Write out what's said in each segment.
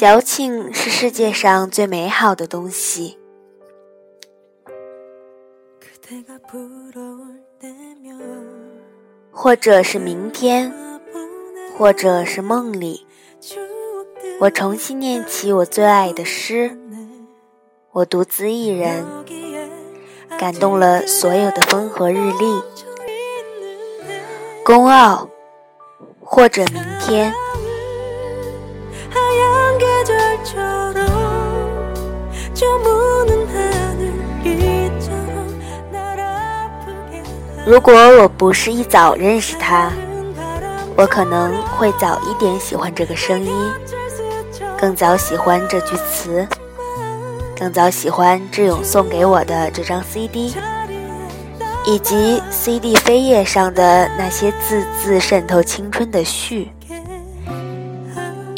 矫情是世界上最美好的东西。或者是明天，或者是梦里，我重新念起我最爱的诗，我独自一人，感动了所有的风和日丽。公傲，或者明天。如果我不是一早认识他，我可能会早一点喜欢这个声音，更早喜欢这句词，更早喜欢志勇送给我的这张 CD，以及 CD 扉页上的那些字字渗透青春的序。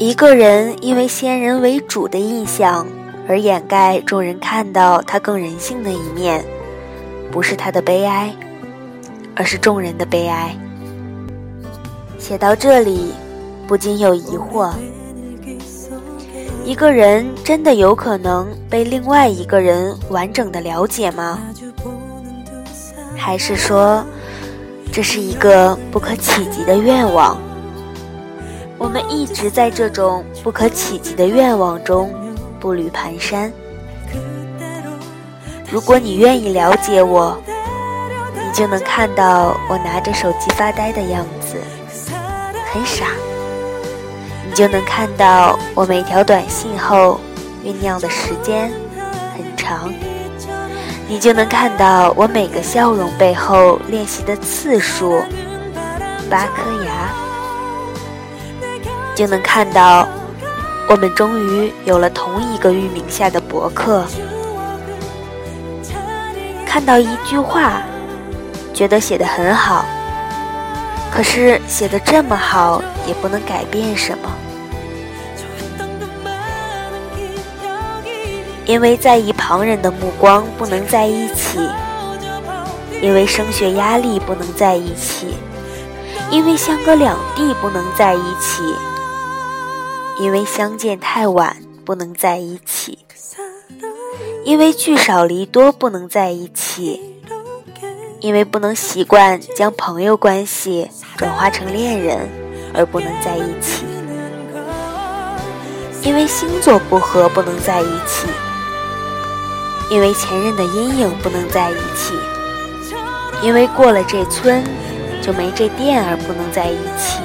一个人因为先人为主的印象而掩盖众人看到他更人性的一面，不是他的悲哀。而是众人的悲哀。写到这里，不禁有疑惑：一个人真的有可能被另外一个人完整的了解吗？还是说，这是一个不可企及的愿望？我们一直在这种不可企及的愿望中步履蹒跚。如果你愿意了解我。你就能看到我拿着手机发呆的样子，很傻。你就能看到我每条短信后酝酿的时间很长。你就能看到我每个笑容背后练习的次数八颗牙。就能看到我们终于有了同一个域名下的博客。看到一句话。觉得写的很好，可是写的这么好也不能改变什么，因为在意旁人的目光不能在一起，因为升学压力不能在一起，因为相隔两地不能在一起，因为相见太晚不能在一起，因为聚少离多不能在一起。因为不能习惯将朋友关系转化成恋人而不能在一起，因为星座不合不能在一起，因为前任的阴影不能在一起，因为过了这村就没这店而不能在一起。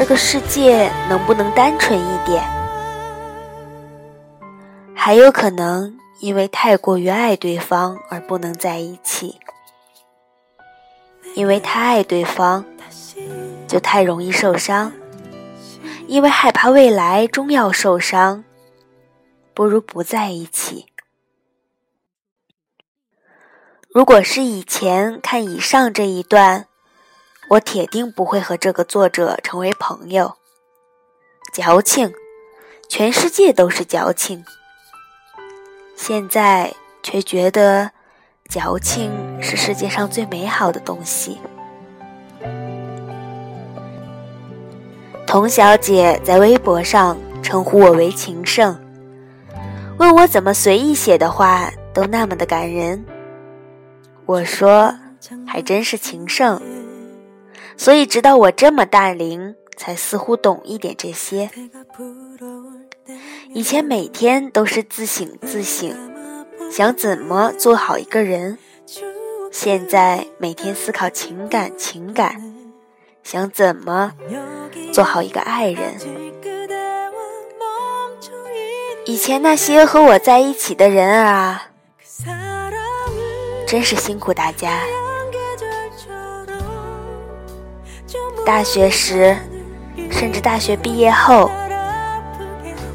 这个世界能不能单纯一点？还有可能。因为太过于爱对方而不能在一起，因为太爱对方，就太容易受伤。因为害怕未来终要受伤，不如不在一起。如果是以前看以上这一段，我铁定不会和这个作者成为朋友。矫情，全世界都是矫情。现在却觉得，矫情是世界上最美好的东西。童小姐在微博上称呼我为情圣，问我怎么随意写的话都那么的感人。我说，还真是情圣，所以直到我这么大龄，才似乎懂一点这些。以前每天都是自省自省，想怎么做好一个人；现在每天思考情感情感，想怎么做好一个爱人。以前那些和我在一起的人啊，真是辛苦大家。大学时，甚至大学毕业后。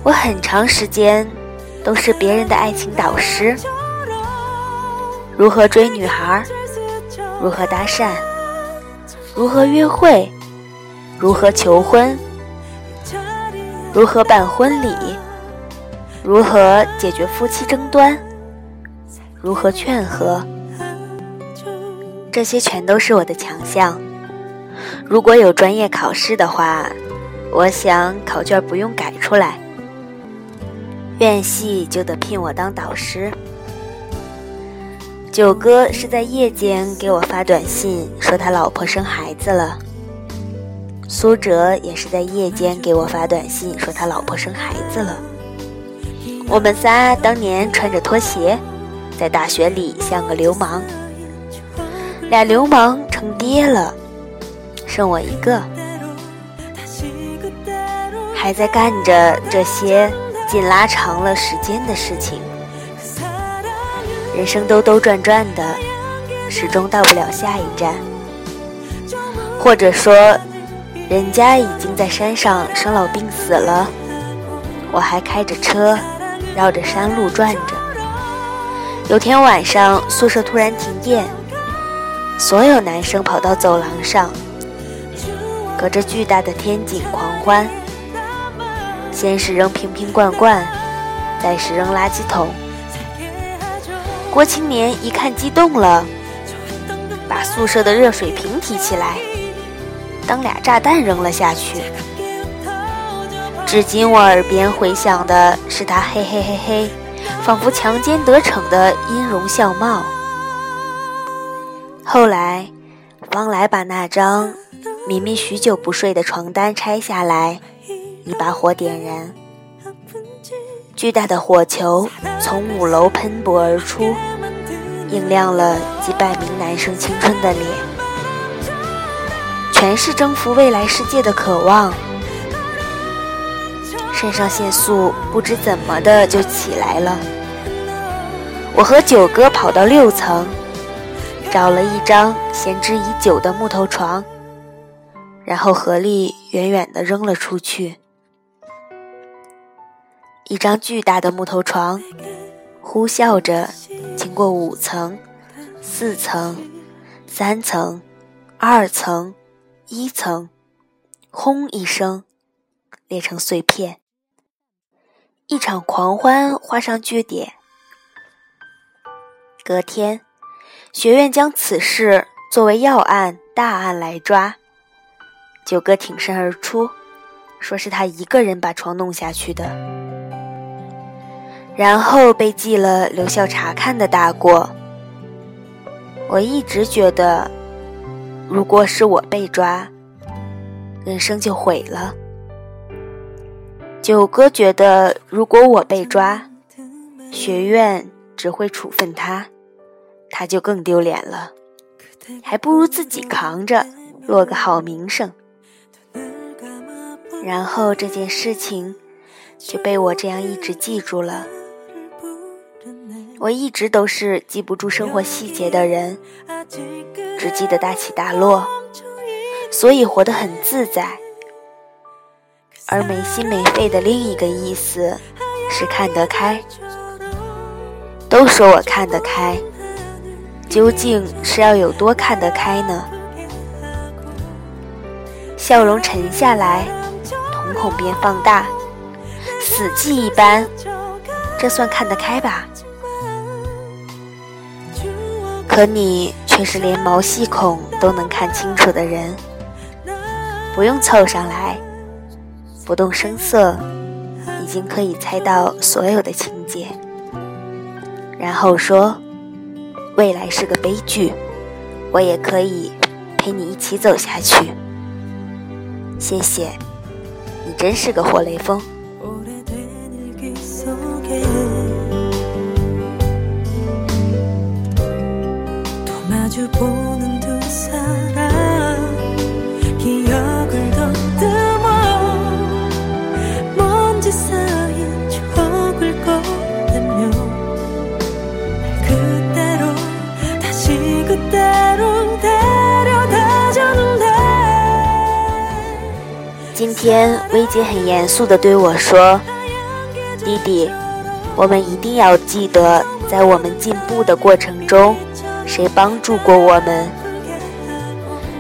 我很长时间都是别人的爱情导师，如何追女孩，如何搭讪，如何约会，如何求婚，如何办婚礼，如何解决夫妻争端，如何劝和，这些全都是我的强项。如果有专业考试的话。我想考卷不用改出来，院系就得聘我当导师。九哥是在夜间给我发短信说他老婆生孩子了，苏哲也是在夜间给我发短信说他老婆生孩子了。我们仨当年穿着拖鞋，在大学里像个流氓，俩流氓成爹了，剩我一个。还在干着这些仅拉长了时间的事情，人生兜兜转转的，始终到不了下一站。或者说，人家已经在山上生老病死了，我还开着车绕着山路转着。有天晚上，宿舍突然停电，所有男生跑到走廊上，隔着巨大的天井狂欢。先是扔瓶瓶罐罐，再是扔垃圾桶。郭青年一看激动了，把宿舍的热水瓶提起来，当俩炸弹扔了下去。至今我耳边回响的是他嘿嘿嘿嘿，仿佛强奸得逞的音容笑貌。后来，方来把那张明明许久不睡的床单拆下来。一把火点燃，巨大的火球从五楼喷薄而出，映亮了几百名男生青春的脸，全是征服未来世界的渴望。肾上腺素不知怎么的就起来了。我和九哥跑到六层，找了一张闲置已久的木头床，然后合力远远地扔了出去。一张巨大的木头床，呼啸着经过五层、四层、三层、二层、一层，轰一声，裂成碎片。一场狂欢画上句点。隔天，学院将此事作为要案大案来抓。九哥挺身而出，说是他一个人把床弄下去的。然后被记了留校查看的大过。我一直觉得，如果是我被抓，人生就毁了。九哥觉得，如果我被抓，学院只会处分他，他就更丢脸了，还不如自己扛着，落个好名声。然后这件事情就被我这样一直记住了。我一直都是记不住生活细节的人，只记得大起大落，所以活得很自在。而没心没肺的另一个意思是看得开。都说我看得开，究竟是要有多看得开呢？笑容沉下来，孔变放大，死寂一般，这算看得开吧？可你却是连毛细孔都能看清楚的人，不用凑上来，不动声色，已经可以猜到所有的情节。然后说，未来是个悲剧，我也可以陪你一起走下去。谢谢，你真是个活雷锋。 마주보는 두 사람 天，薇姐很严肃地对我说：“弟弟，我们一定要记得，在我们进步的过程中。”谁帮助过我们？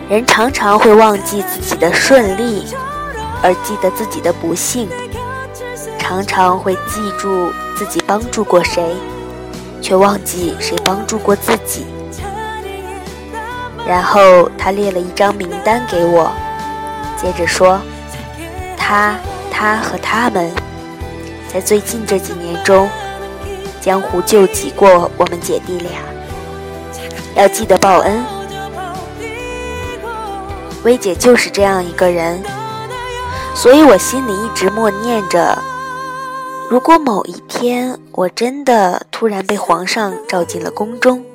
人常常会忘记自己的顺利，而记得自己的不幸；常常会记住自己帮助过谁，却忘记谁帮助过自己。然后他列了一张名单给我，接着说：“他、他和他们，在最近这几年中，江湖救济过我们姐弟俩，要记得报恩。薇姐就是这样一个人，所以我心里一直默念着：如果某一天我真的突然被皇上召进了宫中，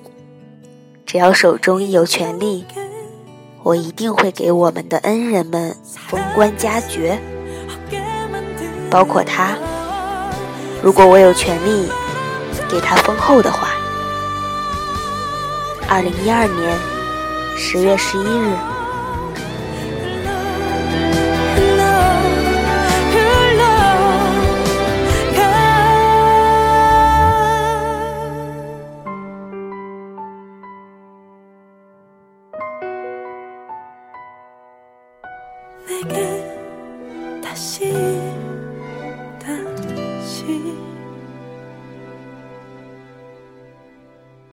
只要手中一有权力，我一定会给我们的恩人们封官加爵，包括他。如果我有权利给他丰厚的话，二零一二年十月十一日。